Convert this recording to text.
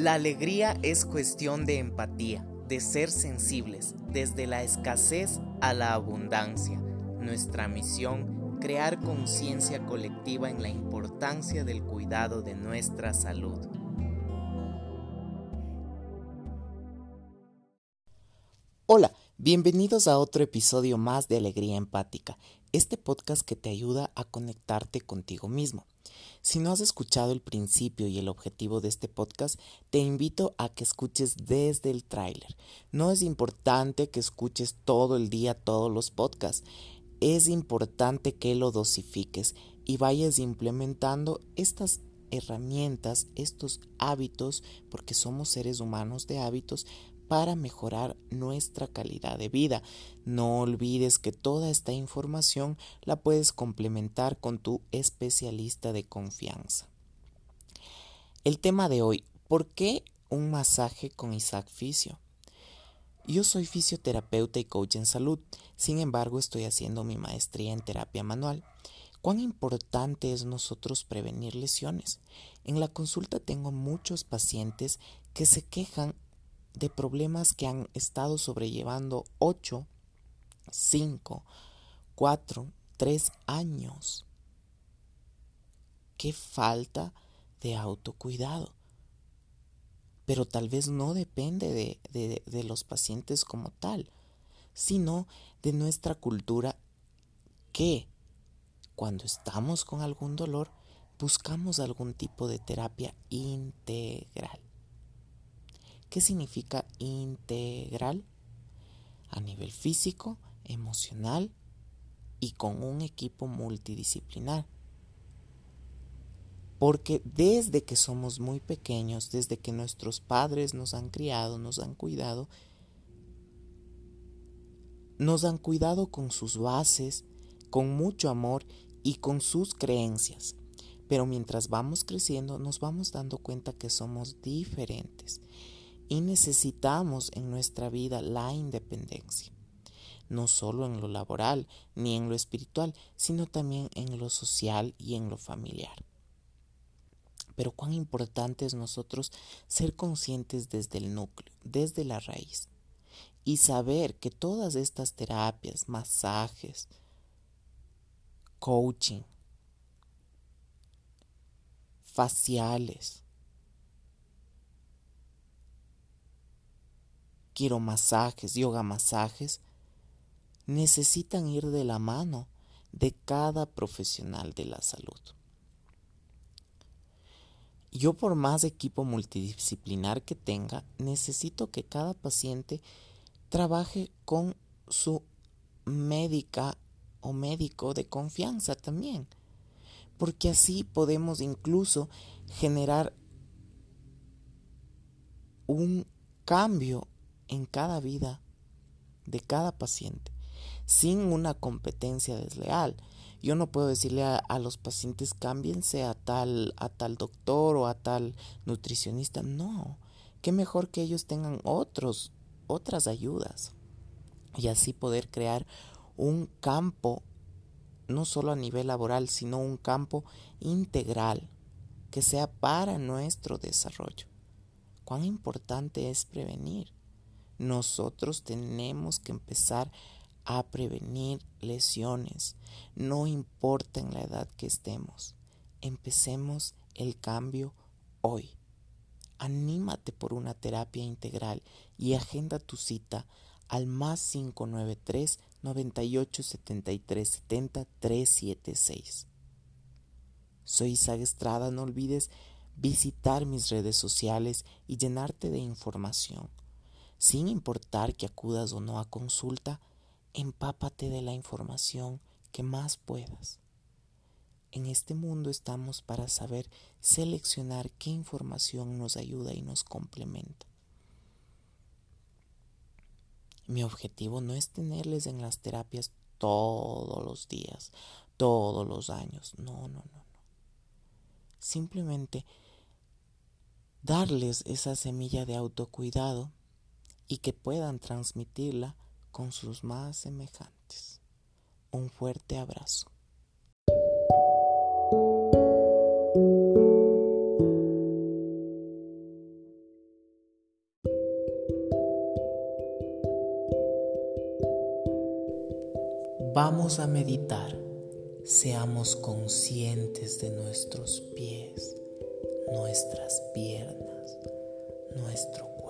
La alegría es cuestión de empatía, de ser sensibles, desde la escasez a la abundancia. Nuestra misión, crear conciencia colectiva en la importancia del cuidado de nuestra salud. Hola, bienvenidos a otro episodio más de Alegría Empática, este podcast que te ayuda a conectarte contigo mismo. Si no has escuchado el principio y el objetivo de este podcast, te invito a que escuches desde el tráiler. No es importante que escuches todo el día todos los podcasts. Es importante que lo dosifiques y vayas implementando estas herramientas, estos hábitos, porque somos seres humanos de hábitos, para mejorar nuestra calidad de vida. No olvides que toda esta información la puedes complementar con tu especialista de confianza. El tema de hoy, ¿por qué un masaje con Isaac Fisio? Yo soy fisioterapeuta y coach en salud, sin embargo estoy haciendo mi maestría en terapia manual. ¿Cuán importante es nosotros prevenir lesiones? En la consulta tengo muchos pacientes que se quejan de problemas que han estado sobrellevando 8, 5, 4, 3 años. Qué falta de autocuidado. Pero tal vez no depende de, de, de los pacientes como tal, sino de nuestra cultura que cuando estamos con algún dolor buscamos algún tipo de terapia integral. ¿Qué significa integral? A nivel físico, emocional y con un equipo multidisciplinar. Porque desde que somos muy pequeños, desde que nuestros padres nos han criado, nos han cuidado, nos han cuidado con sus bases, con mucho amor y con sus creencias. Pero mientras vamos creciendo nos vamos dando cuenta que somos diferentes y necesitamos en nuestra vida la independencia, no solo en lo laboral ni en lo espiritual, sino también en lo social y en lo familiar. Pero cuán importante es nosotros ser conscientes desde el núcleo, desde la raíz, y saber que todas estas terapias, masajes, coaching, faciales, quiero masajes, yoga masajes, necesitan ir de la mano de cada profesional de la salud. Yo por más equipo multidisciplinar que tenga, necesito que cada paciente trabaje con su médica o médico de confianza también, porque así podemos incluso generar un cambio en cada vida de cada paciente, sin una competencia desleal. Yo no puedo decirle a, los pacientes cámbiense a tal, a tal doctor o a tal nutricionista. No, qué mejor que ellos tengan otros, otras ayudas y así poder crear un campo no solo a nivel laboral, sino un campo integral que sea para nuestro desarrollo. Cuán importante es prevenir. Nosotros tenemos que empezar a prevenir lesiones, no importa en la edad que estemos. Empecemos el cambio hoy. Anímate por una terapia integral y agenda tu cita al más 593 98 73 70 376. Soy Isaac Estrada, no olvides visitar mis redes sociales y llenarte de información sin importar que acudas o no a consulta, empápate de la información que más puedas. En este mundo estamos para saber seleccionar qué información nos ayuda y nos complementa. Mi objetivo no es tenerles en las terapias todos los días, todos los años. No, no, no, no. Simplemente darles esa semilla de autocuidado y que puedan transmitirla con sus más semejantes. Un fuerte abrazo. Vamos a meditar. Seamos conscientes de nuestros pies, nuestras piernas, nuestro cuerpo